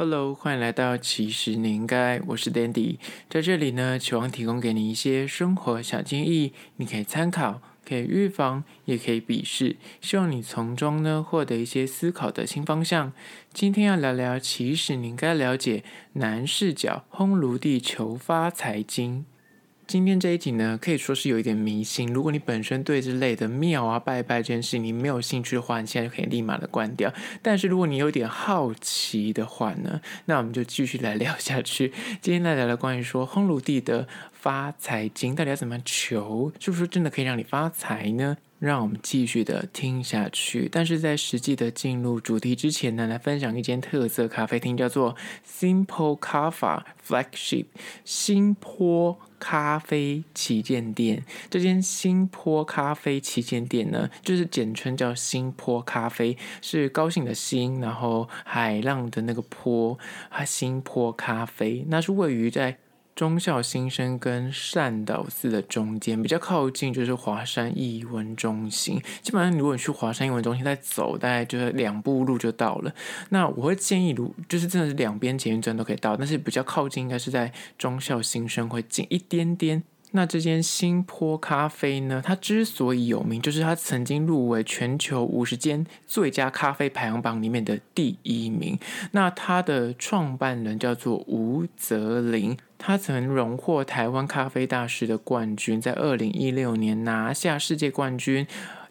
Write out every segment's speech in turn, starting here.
Hello，欢迎来到其实你应该，我是 Dandy，在这里呢，希望提供给你一些生活小建议，你可以参考，可以预防，也可以鄙视，希望你从中呢获得一些思考的新方向。今天要聊聊，其实你应该了解男视角烘炉地球发财经。今天这一集呢，可以说是有一点迷信。如果你本身对这类的庙啊、拜拜这件事你没有兴趣的话，你现在就可以立马的关掉。但是如果你有点好奇的话呢，那我们就继续来聊下去。今天来聊聊关于说烘炉地的发财经，到底要怎么求？是不是真的可以让你发财呢？让我们继续的听下去。但是在实际的进入主题之前呢，来分享一间特色咖啡厅，叫做 Simple Kaffa Flagship 新坡咖啡旗舰店。这间新坡咖啡旗舰店呢，就是简称叫新坡咖啡，是高兴的星，然后海浪的那个坡，它新坡咖啡，那是位于在。忠孝新生跟善导寺的中间比较靠近，就是华山艺文中心。基本上，如果你去华山艺文中心再走，大概就是两步路就到了。那我会建议，如就是真的是两边捷运站都可以到，但是比较靠近应该是在忠孝新生会近一点点。那这间新坡咖啡呢，它之所以有名，就是它曾经入围全球五十间最佳咖啡排行榜里面的第一名。那它的创办人叫做吴泽林，他曾荣获台湾咖啡大师的冠军，在二零一六年拿下世界冠军。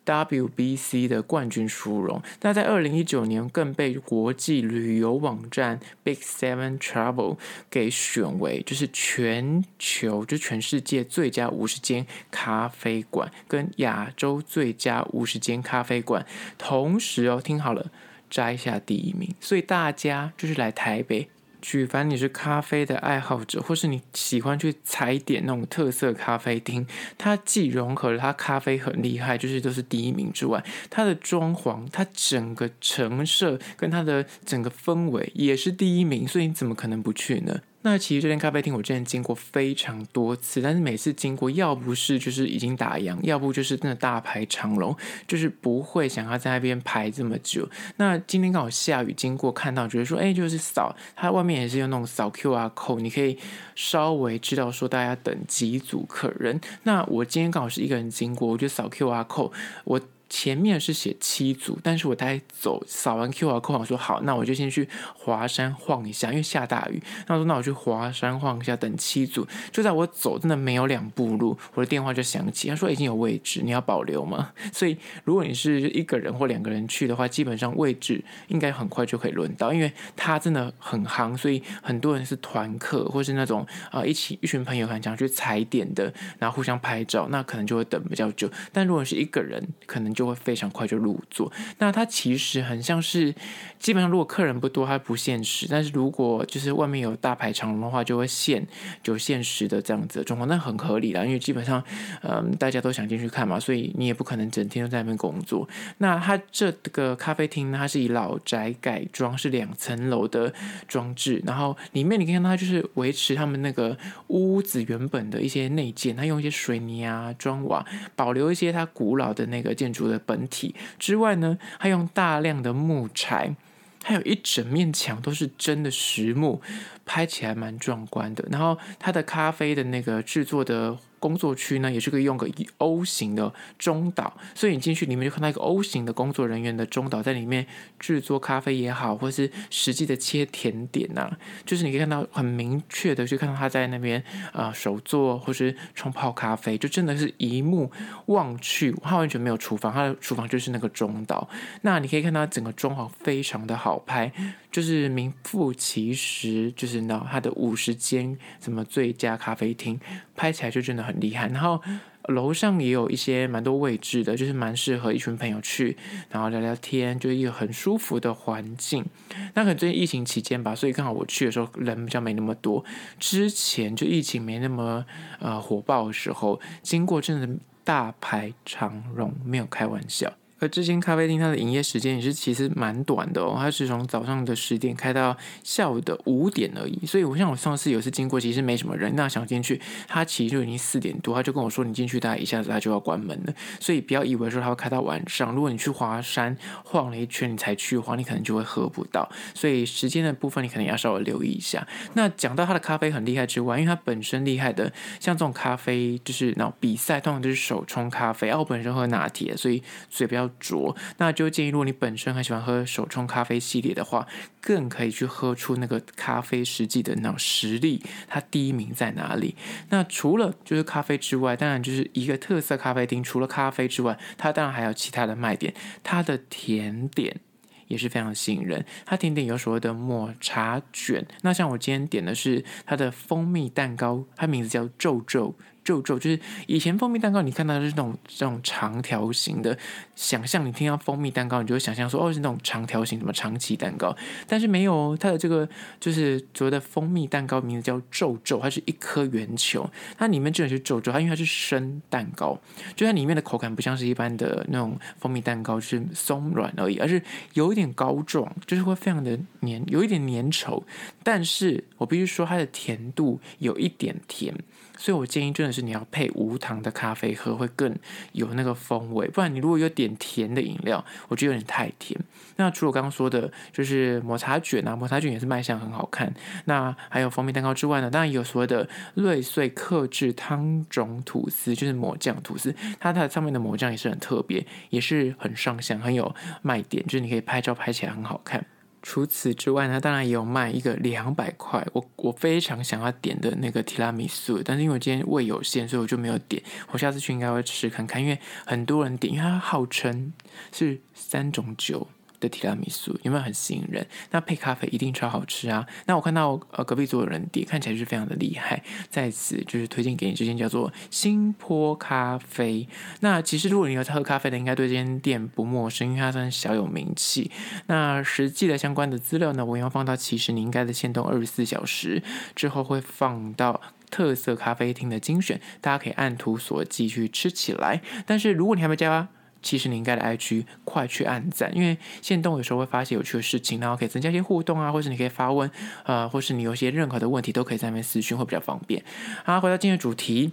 WBC 的冠军殊荣，那在二零一九年更被国际旅游网站 Big Seven Travel 给选为就是全球就全世界最佳五十间咖啡馆跟亚洲最佳五十间咖啡馆，同时哦，听好了，摘下第一名，所以大家就是来台北。举凡你是咖啡的爱好者，或是你喜欢去踩点那种特色咖啡厅，它既融合了它咖啡很厉害，就是都是第一名之外，它的装潢、它整个陈设跟它的整个氛围也是第一名，所以你怎么可能不去呢？那其实这间咖啡厅我之前经过非常多次，但是每次经过，要不是就是已经打烊，要不就是真的大排长龙，就是不会想要在那边排这么久。那今天刚好下雨，经过看到觉得说，哎，就是扫它外面也是用那种扫 QR code，你可以稍微知道说大家等几组客人。那我今天刚好是一个人经过，我就扫 QR code，我。前面是写七组，但是我大概走扫完 QR code，我说好，那我就先去华山晃一下，因为下大雨。那我说那我去华山晃一下，等七组。就在我走真的没有两步路，我的电话就响起，他说已经有位置，你要保留吗？所以如果你是一个人或两个人去的话，基本上位置应该很快就可以轮到，因为它真的很夯，所以很多人是团客或是那种啊、一起一群朋友很想去踩点的，然后互相拍照，那可能就会等比较久。但如果是一个人，可能就会非常快就入座。那它其实很像是，基本上如果客人不多，它不限时；但是如果就是外面有大排长龙的话，就会限就限时的这样子的状况。那很合理啦，因为基本上，嗯，大家都想进去看嘛，所以你也不可能整天都在那边工作。那它这个咖啡厅呢，它是以老宅改装，是两层楼的装置，然后里面你可以看到它就是维持他们那个屋子原本的一些内建，它用一些水泥啊、砖瓦，保留一些它古老的那个建筑的本体之外呢，还用大量的木材，还有一整面墙都是真的实木，拍起来蛮壮观的。然后它的咖啡的那个制作的。工作区呢，也是可以用个 O 型的中岛，所以你进去里面就看到一个 O 型的工作人员的中岛在里面制作咖啡也好，或是实际的切甜点呐、啊，就是你可以看到很明确的去看到他在那边啊、手做或是冲泡咖啡，就真的是一目望去，他完全没有厨房，他的厨房就是那个中岛。那你可以看到整个装潢非常的好拍，就是名副其实，就是那它的五十间什么最佳咖啡厅，拍起来就真的。很厉害，然后楼上也有一些蛮多位置的，就是蛮适合一群朋友去，然后聊聊天，就是一个很舒服的环境。那可能最近疫情期间吧，所以刚好我去的时候人比较没那么多。之前就疫情没那么呃火爆的时候，经过真的大排长龙，没有开玩笑。而这间咖啡厅它的营业时间也是其实蛮短的哦，它是从早上的十点开到下午的五点而已。所以，我像我上次有次经过，其实没什么人，那想进去，他其实就已经四点多，他就跟我说：“你进去，大概一下子他就要关门了。”所以不要以为说他会开到晚上。如果你去华山晃了一圈，你才去的话，你可能就会喝不到。所以时间的部分，你可能要稍微留意一下。那讲到他的咖啡很厉害之外，因为他本身厉害的，像这种咖啡就是那比赛，通常都是手冲咖啡。啊，我本身喝拿铁，所以嘴比较。浊，那就建议，如果你本身很喜欢喝手冲咖啡系列的话，更可以去喝出那个咖啡实际的那种实力，它第一名在哪里？那除了就是咖啡之外，当然就是一个特色咖啡厅。除了咖啡之外，它当然还有其他的卖点，它的甜点也是非常吸引人。它甜点有所谓的抹茶卷，那像我今天点的是它的蜂蜜蛋糕，它名字叫皱皱。皱皱就是以前蜂蜜蛋糕，你看到的是那种这种长条形的。想象你听到蜂蜜蛋糕，你就会想象说哦，是那种长条形什么长崎蛋糕，但是没有它的这个就是所谓的蜂蜜蛋糕，名字叫皱皱，它是一颗圆球，它里面真的是皱皱，它因为它是生蛋糕，就它里面的口感不像是一般的那种蜂蜜蛋糕，就是松软而已，而是有一点膏状，就是会非常的黏，有一点粘稠，但是我必须说它的甜度有一点甜。所以我建议真的是你要配无糖的咖啡喝，会更有那个风味。不然你如果有点甜的饮料，我觉得有点太甜。那除了我刚刚说的，就是抹茶卷啊，抹茶卷也是卖相很好看。那还有蜂蜜蛋糕之外呢，当然有所谓的瑞穗克制汤种吐司，就是抹酱吐司，它它上面的抹酱也是很特别，也是很上相，很有卖点，就是你可以拍照拍起来很好看。除此之外呢，当然也有卖一个两百块，我我非常想要点的那个提拉米苏，但是因为我今天胃有限，所以我就没有点。我下次去应该会吃看看，因为很多人点，因为它号称是三种酒。的提拉米苏有没有很吸引人？那配咖啡一定超好吃啊！那我看到呃隔壁桌有人点，看起来是非常的厉害。在此就是推荐给你这间叫做新坡咖啡。那其实如果你有在喝咖啡的，应该对这间店不陌生，因为它算小有名气。那实际的相关的资料呢，我要放到其实你应该的限动二十四小时之后会放到特色咖啡厅的精选，大家可以按图索骥去吃起来。但是如果你还没加。其实你应该的 IG 快去按赞，因为限动有时候会发些有趣的事情，然后可以增加一些互动啊，或是你可以发问，呃，或是你有些任何的问题都可以在那边私讯，会比较方便。好，回到今天主题，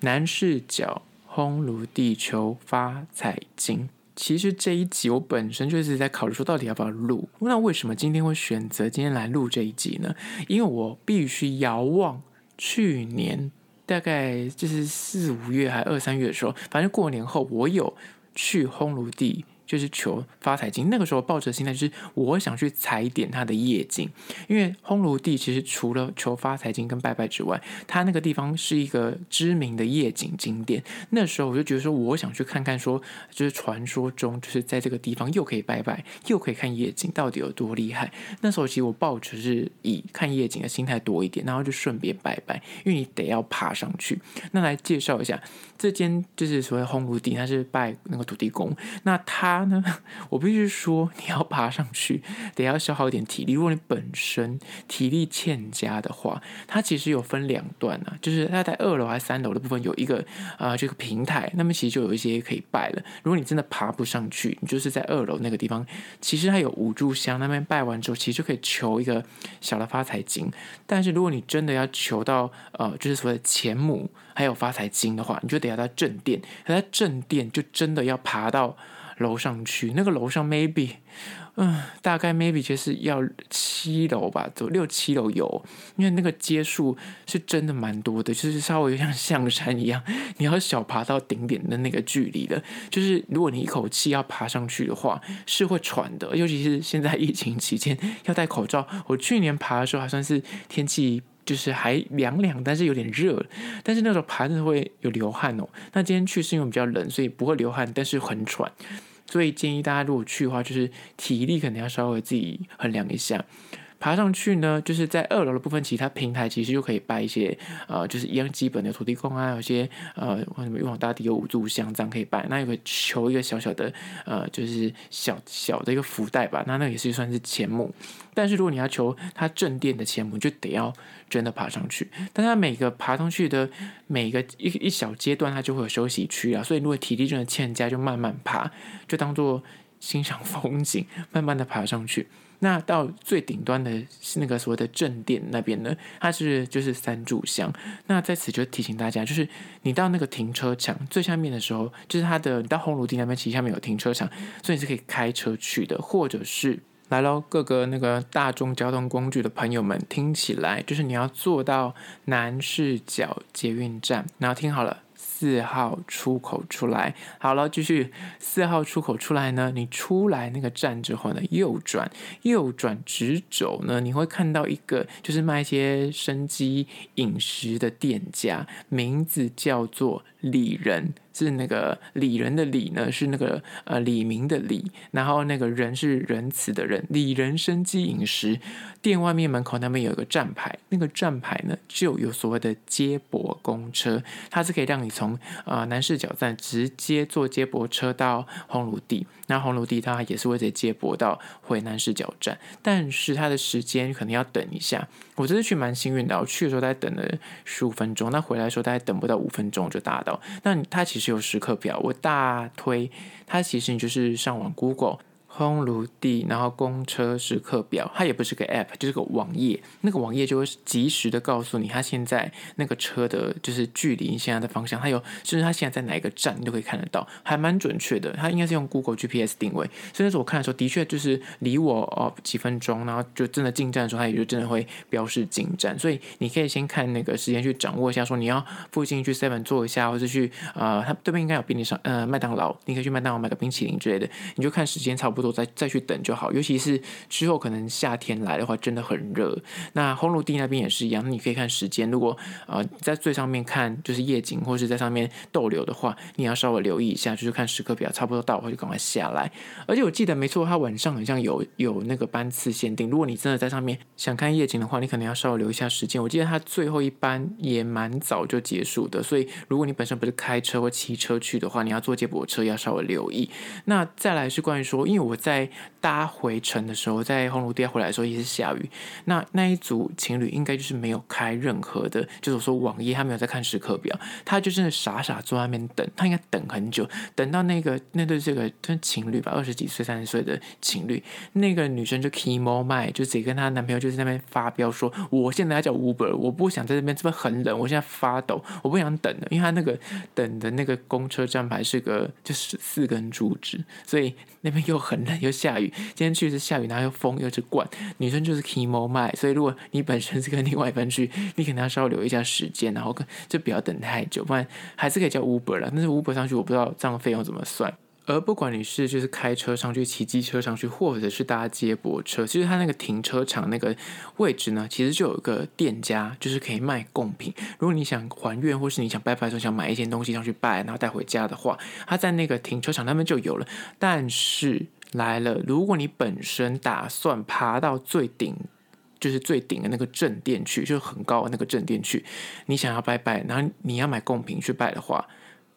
男视角烘炉地球发财经。其实这一集我本身就是在考虑说，到底要不要录。那为什么今天会选择今天来录这一集呢？因为我必须遥望去年大概就是四五月还二三月的时候，反正过年后我有。去烘炉地。就是求发财金，那个时候抱着心态就是我想去踩点它的夜景，因为烘炉地其实除了求发财金跟拜拜之外，它那个地方是一个知名的夜景景点。那时候我就觉得说，我想去看看说，就是传说中就是在这个地方又可以拜拜，又可以看夜景，到底有多厉害？那时候其实我抱着是以看夜景的心态多一点，然后就顺便拜拜，因为你得要爬上去。那来介绍一下这间就是所谓烘炉地，它是拜那个土地公，那他。他呢，我必须说，你要爬上去，得要消耗一点体力。如果你本身体力欠佳的话，它其实有分两段啊，就是它在二楼还是三楼的部分有一个啊、呃、这个平台，那么其实就有一些可以拜了。如果你真的爬不上去，你就是在二楼那个地方，其实它有五炷香，那边拜完之后，其实就可以求一个小的发财金。但是如果你真的要求到呃，就是所谓的钱母还有发财金的话，你就得要到正殿，而在正殿就真的要爬到。楼上去，那个楼上 maybe，嗯，大概 maybe 就是要七楼吧，走六七楼有，因为那个阶数是真的蛮多的，就是稍微有像象山一样，你要小爬到顶点的那个距离的，就是如果你一口气要爬上去的话，是会喘的，尤其是现在疫情期间要戴口罩。我去年爬的时候还算是天气就是还凉凉，但是有点热，但是那时候爬真的会有流汗哦。那今天去是因为比较冷，所以不会流汗，但是很喘。所以建议大家如果去的话，就是体力可能要稍微自己衡量一下。爬上去呢，就是在二楼的部分，其他平台其实就可以拜一些呃，就是一样基本的土地公啊，有些呃，什么玉皇大帝有五柱香这样可以拜。那有个求一个小小的呃，就是小小的一个福袋吧，那那也是算是钱母。但是如果你要求他正殿的钱母，就得要真的爬上去。但他每个爬上去的每个一一小阶段，它就会有休息区啊，所以如果体力真的欠佳，就慢慢爬，就当做欣赏风景，慢慢的爬上去。那到最顶端的是那个所谓的正殿那边呢，它是就是三炷香。那在此就提醒大家，就是你到那个停车场最下面的时候，就是它的你到红炉地那边，其实下面有停车场，所以你是可以开车去的，或者是来喽各个那个大众交通工具的朋友们，听起来就是你要坐到南势角捷运站，然后听好了。四号出口出来，好了，继续。四号出口出来呢，你出来那个站之后呢，右转，右转直走呢，你会看到一个就是卖一些生机饮食的店家，名字叫做里仁。是那个里仁的里呢，是那个呃李明的李，然后那个人是仁慈的人。里仁生机饮食店外面门口那边有一个站牌，那个站牌呢就有所谓的接驳公车，它是可以让你从呃南势角站直接坐接驳车到红炉地，那红炉地它也是会直接接驳到回南市角站，但是它的时间可能要等一下。我这次去蛮幸运的，我去的时候大概等了十五分钟，那回来的时候大概等不到五分钟就达到。那它其实有时刻表，我大推它，其实你就是上网 Google。烘炉地，然后公车时刻表，它也不是个 app，就是个网页。那个网页就会及时的告诉你，它现在那个车的就是距离你现在的方向，还有甚至它现在在哪一个站，你都可以看得到，还蛮准确的。它应该是用 Google GPS 定位，所以那时候我看的时候，的确就是离我哦几分钟，然后就真的进站的时候，它也就真的会标示进站。所以你可以先看那个时间去掌握一下，说你要附近去 Seven 坐一下，或者去呃，它对面应该有便利商呃麦当劳，你可以去麦当劳买个冰淇淋之类的，你就看时间差不多。再再去等就好，尤其是之后可能夏天来的话，真的很热。那烘炉地那边也是一样，你可以看时间。如果呃在最上面看就是夜景，或是在上面逗留的话，你要稍微留意一下，就是看时刻表差不多到，我就赶快下来。而且我记得没错，它晚上好像有有那个班次限定。如果你真的在上面想看夜景的话，你可能要稍微留一下时间。我记得它最后一班也蛮早就结束的，所以如果你本身不是开车或骑车去的话，你要坐接驳车要稍微留意。那再来是关于说，因为我。在搭回程的时候，在红炉地回来的时候也是下雨。那那一组情侣应该就是没有开任何的，就是我说网页，他没有在看时刻表，他就真的傻傻坐在那边等。他应该等很久，等到那个那对这个情侣吧，二十几岁、三十岁的情侣，那个女生就 kimo 麦，就直接跟她男朋友就在那边发飙说：“我现在要叫 Uber，我不想在这边，这边很冷，我现在发抖，我不想等了。”因为他那个等的那个公车站牌是个就是四根柱子，所以那边又很。又下雨，今天去是下雨，然后又风又是灌，女生就是 kimo 麦，所以如果你本身是跟另外一半去，你可能要稍微留一下时间，然后就不要等太久，不然还是可以叫 Uber 了。但是 Uber 上去我不知道这样费用怎么算。而不管你是就是开车上去、骑机车上去，或者是搭接驳车，其实它那个停车场那个位置呢，其实就有一个店家，就是可以卖贡品。如果你想还愿，或是你想拜拜的时候想买一件东西上去拜，然后带回家的话，它在那个停车场那边就有了。但是来了，如果你本身打算爬到最顶，就是最顶的那个正殿去，就是很高的那个正殿去，你想要拜拜，然后你要买贡品去拜的话，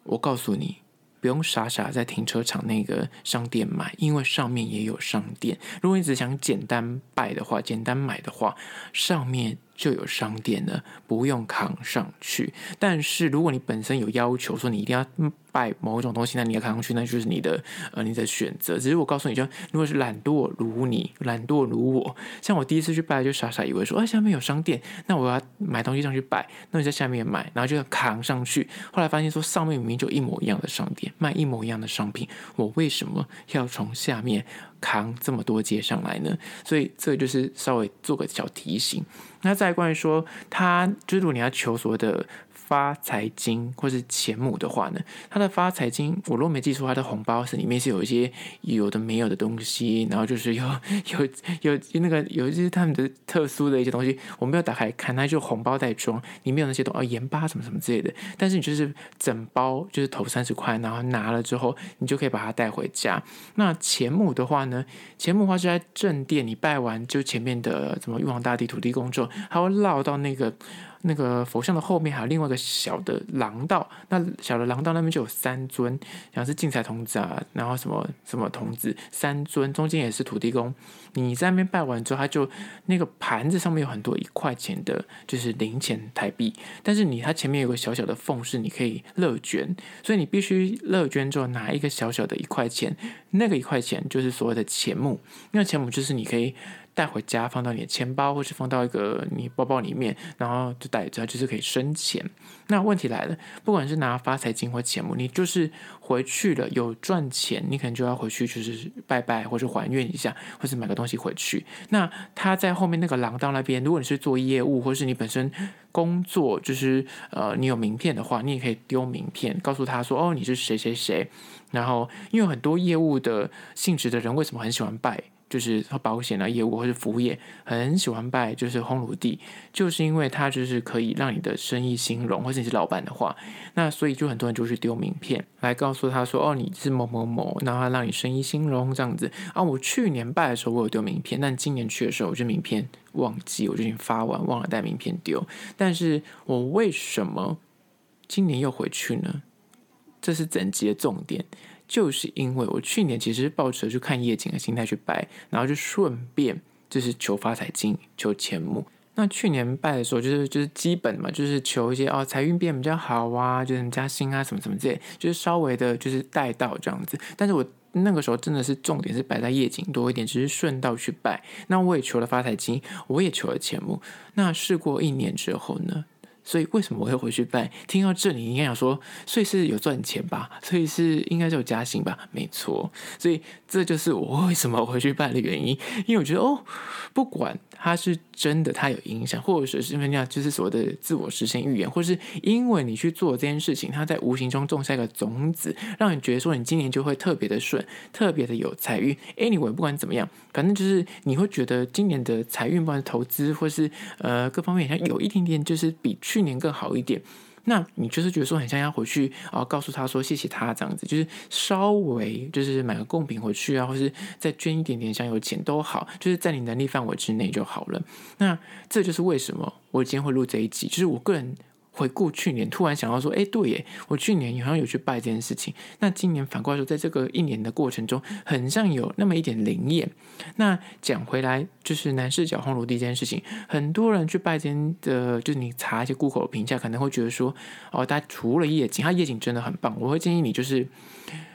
我告诉你。不用傻傻在停车场那个商店买，因为上面也有商店。如果你只想简单拜的话，简单买的话，上面。就有商店了，不用扛上去。但是如果你本身有要求说你一定要拜某种东西，那你要扛上去，那就是你的呃你的选择。只是我告诉你就，如果是懒惰如你，懒惰如我，像我第一次去拜，就傻傻以为说，啊下面有商店，那我要买东西上去拜，那你在下面买，然后就要扛上去。后来发现说上面明明就一模一样的商店，卖一模一样的商品，我为什么要从下面扛这么多阶上来呢？所以这就是稍微做个小提醒。那再关于说，他就是如果你要求所谓的发财金或是钱母的话呢，它的发财金，我如果没记错，它的红包是里面是有一些有的没有的东西，然后就是有有有，那个有一些他们的特殊的一些东西，我没有打开看，它就红包袋装，里面有那些东西，哦，盐巴什么什么之类的。但是你就是整包就是投三十块，然后拿了之后，你就可以把它带回家。那钱母的话呢，钱母的话是在正殿，你拜完就前面的什么玉皇大帝、土地公之后，还会绕到那个。那个佛像的后面还有另外一个小的廊道，那小的廊道那边就有三尊，像是进财童子啊，然后什么什么童子三尊，中间也是土地公。你在那边拜完之后，他就那个盘子上面有很多一块钱的，就是零钱台币，但是你它前面有个小小的缝，是你可以乐捐，所以你必须乐捐之后拿一个小小的一块钱，那个一块钱就是所谓的钱目，那个钱目就是你可以。带回家，放到你的钱包，或是放到一个你包包里面，然后就带着，就是可以生钱。那问题来了，不管是拿发财金或钱，你就是回去了有赚钱，你可能就要回去，就是拜拜，或者还愿一下，或是买个东西回去。那他在后面那个廊道那边，如果你是做业务，或是你本身工作，就是呃你有名片的话，你也可以丢名片，告诉他说，哦，你是谁谁谁。然后因为很多业务的性质的人，为什么很喜欢拜？就是保险啊业务或是服务业很喜欢拜，就是烘炉地，就是因为它就是可以让你的生意兴隆，或者你是老板的话，那所以就很多人就去丢名片来告诉他说，哦，你是某某某，然后让你生意兴隆这样子啊。我去年拜的时候我有丢名片，但今年去的时候我就名片忘记，我就已经发完忘了带名片丢。但是我为什么今年又回去呢？这是整集的重点。就是因为我去年其实是抱着去看夜景的心态去拜，然后就顺便就是求发财金、求钱木。那去年拜的时候，就是就是基本嘛，就是求一些哦财运变比较好啊，就是加薪啊什么什么之类，就是稍微的就是带到这样子。但是我那个时候真的是重点是摆在夜景多一点，只是顺道去拜。那我也求了发财金，我也求了钱木。那事过一年之后呢？所以为什么我会回去拜？听到这里，应该想说，所以是有赚钱吧？所以是应该是有加薪吧？没错，所以这就是我为什么回去拜的原因。因为我觉得哦，不管它是真的，它有影响，或者是是因为那样，就是所谓的自我实现预言，或是因为你去做这件事情，它在无形中种下一个种子，让你觉得说你今年就会特别的顺，特别的有财运。Anyway，不管怎么样，反正就是你会觉得今年的财运，不管是投资或是呃各方面，像有一点点就是比去。去年更好一点，那你就是觉得说很像要回去啊，告诉他说谢谢他这样子，就是稍微就是买个贡品回去啊，或是再捐一点点，香油钱都好，就是在你能力范围之内就好了。那这就是为什么我今天会录这一集，就是我个人。回顾去年，突然想到说，哎，对耶，我去年好像有去拜这件事情。那今年反过来说，在这个一年的过程中，很像有那么一点灵验。那讲回来，就是南势角烘炉地这件事情，很多人去拜这间的，就是你查一些 Google 评价，可能会觉得说，哦，它除了夜景，它夜景真的很棒。我会建议你，就是，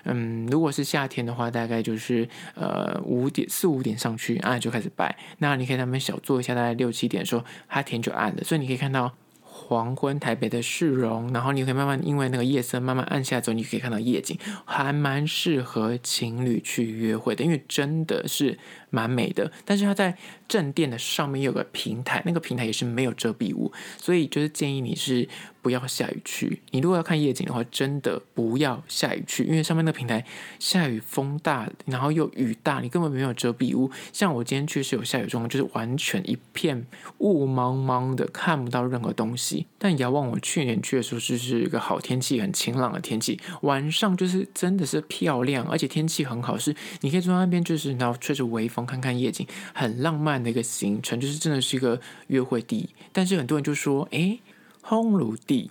嗯，如果是夏天的话，大概就是呃五点四五点上去，啊就开始拜。那你可以那边小坐一下，大概六七点的时候，它天就暗了，所以你可以看到。黄昏台北的市容，然后你可以慢慢因为那个夜色慢慢暗下之后，你可以看到夜景，还蛮适合情侣去约会的，因为真的是蛮美的。但是它在正殿的上面有个平台，那个平台也是没有遮蔽物，所以就是建议你是。不要下雨去。你如果要看夜景的话，真的不要下雨去，因为上面那个平台下雨风大，然后又雨大，你根本没有遮蔽物。像我今天去是有下雨状况，就是完全一片雾茫茫的，看不到任何东西。但遥望我去年去的时候，就是一个好天气，很晴朗的天气，晚上就是真的是漂亮，而且天气很好，是你可以坐在那边，就是然后吹着微风看看夜景，很浪漫的一个行程，就是真的是一个约会地。但是很多人就说，诶。烘炉地，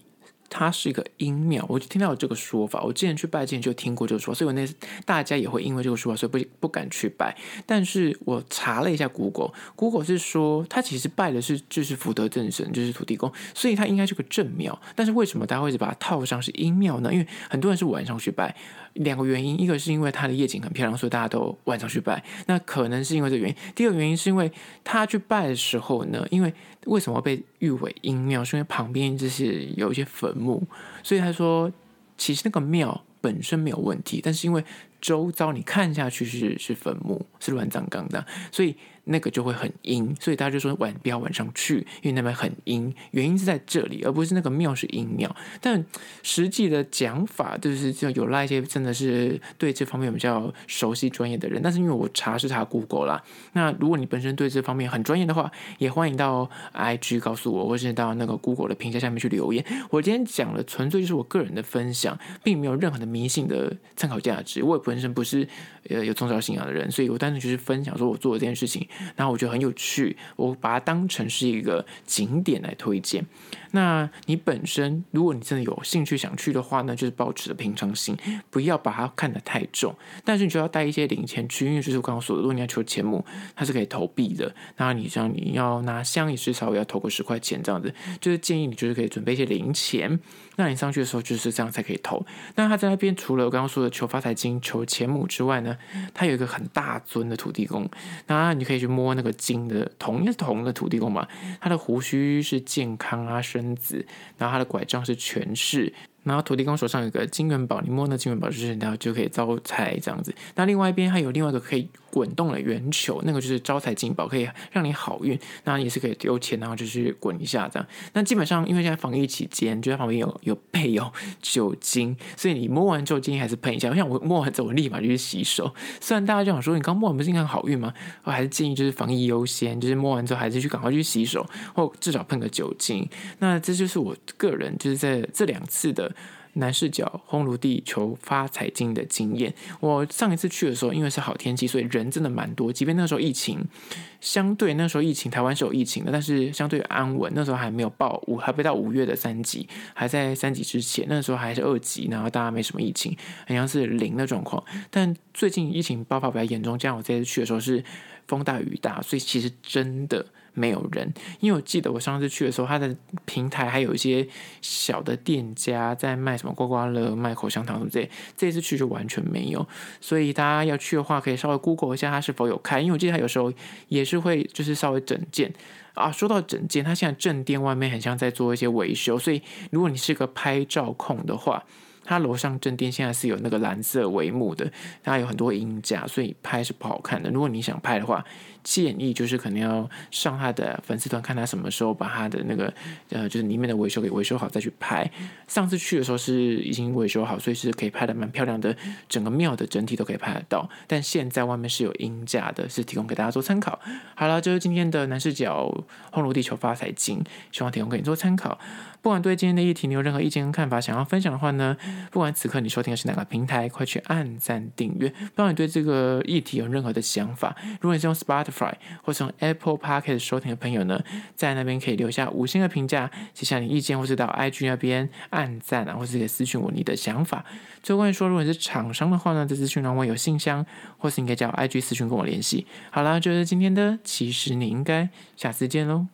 它是一个阴庙，我就听到有这个说法。我之前去拜之前就听过这个说法，所以我那大家也会因为这个说法，所以不不敢去拜。但是我查了一下 Google，Google 是说它其实拜的是就是福德正神，就是土地公，所以它应该是个正庙。但是为什么大家会把它套上是阴庙呢？因为很多人是晚上去拜。两个原因，一个是因为它的夜景很漂亮，所以大家都晚上去拜。那可能是因为这个原因。第二个原因是因为他去拜的时候呢，因为为什么被誉为阴庙？是因为旁边就是有一些坟墓，所以他说其实那个庙本身没有问题，但是因为周遭你看下去是是坟墓，是乱葬岗的，所以。那个就会很阴，所以大家就说晚不要晚上去，因为那边很阴。原因是在这里，而不是那个庙是阴庙。但实际的讲法就是，就有那一些真的是对这方面比较熟悉专业的人。但是因为我查是查 Google 啦，那如果你本身对这方面很专业的话，也欢迎到 IG 告诉我，或是到那个 Google 的评价下面去留言。我今天讲的纯粹就是我个人的分享，并没有任何的迷信的参考价值。我也不本身不是呃有宗教信仰的人，所以我单纯就是分享说我做的这件事情。然后我觉得很有趣，我把它当成是一个景点来推荐。那你本身，如果你真的有兴趣想去的话呢，就是保持着平常心，不要把它看得太重。但是你就要带一些零钱去，因为就是我刚刚说的，如果你要求钱母，它是可以投币的。那你像你要拿香也是稍微要投个十块钱这样子，就是建议你就是可以准备一些零钱。那你上去的时候就是这样才可以投。那他在那边除了我刚刚说的求发财金、求前母之外呢，它有一个很大尊的土地公。那你可以去摸那个金的铜，应该是铜的土地公嘛？他的胡须是健康啊，身子，然后他的拐杖是权势。然后土地公手上有个金元宝，你摸那金元宝就是然后就可以招财这样子。那另外一边还有另外一个可以滚动的圆球，那个就是招财进宝，可以让你好运。那也是可以丢钱，然后就是滚一下这样。那基本上因为现在防疫期间，就在旁边有有备有酒精，所以你摸完之后建议还是喷一下。像我摸完之后，我立马就去洗手。虽然大家就想说，你刚摸完不是应该好运吗？我还是建议就是防疫优先，就是摸完之后还是去赶快去洗手，或至少喷个酒精。那这就是我个人就是在这两次的。男视角烘炉地求发财经的经验，我上一次去的时候，因为是好天气，所以人真的蛮多。即便那时候疫情，相对那时候疫情，台湾是有疫情的，但是相对安稳。那时候还没有报五，还没到五月的三级，还在三级之前。那时候还是二级，然后大家没什么疫情，好像是零的状况。但最近疫情爆发比较严重，加上我这次去的时候是风大雨大，所以其实真的。没有人，因为我记得我上次去的时候，它的平台还有一些小的店家在卖什么刮刮乐、卖口香糖什么之类。这次去就完全没有，所以大家要去的话，可以稍微 Google 一下它是否有开，因为我记得它有时候也是会就是稍微整件啊。说到整件，它现在正店外面很像在做一些维修，所以如果你是个拍照控的话。它楼上正店现在是有那个蓝色帷幕的，它有很多影架，所以拍是不好看的。如果你想拍的话，建议就是可能要上他的粉丝团，看他什么时候把他的那个呃，就是里面的维修给维修好再去拍。上次去的时候是已经维修好，所以是可以拍的蛮漂亮的，整个庙的整体都可以拍得到。但现在外面是有阴架的，是提供给大家做参考。好了，就是今天的男视角烘炉地球发财金，希望提供给你做参考。不管对今天的议题你有任何意见跟看法，想要分享的话呢，不管此刻你收听的是哪个平台，快去按赞订阅。不管你对这个议题有任何的想法，如果你是用 Spotify 或是 Apple Podcast 收听的朋友呢，在那边可以留下五星的评价，写下你意见，或是到 IG 那边按赞啊，或是可以私讯我你的想法。最后关于说，如果你是厂商的话呢，在资讯栏我有信箱，或是你可以叫 IG 私讯跟我联系。好了，就是今天的，其实你应该下次见喽。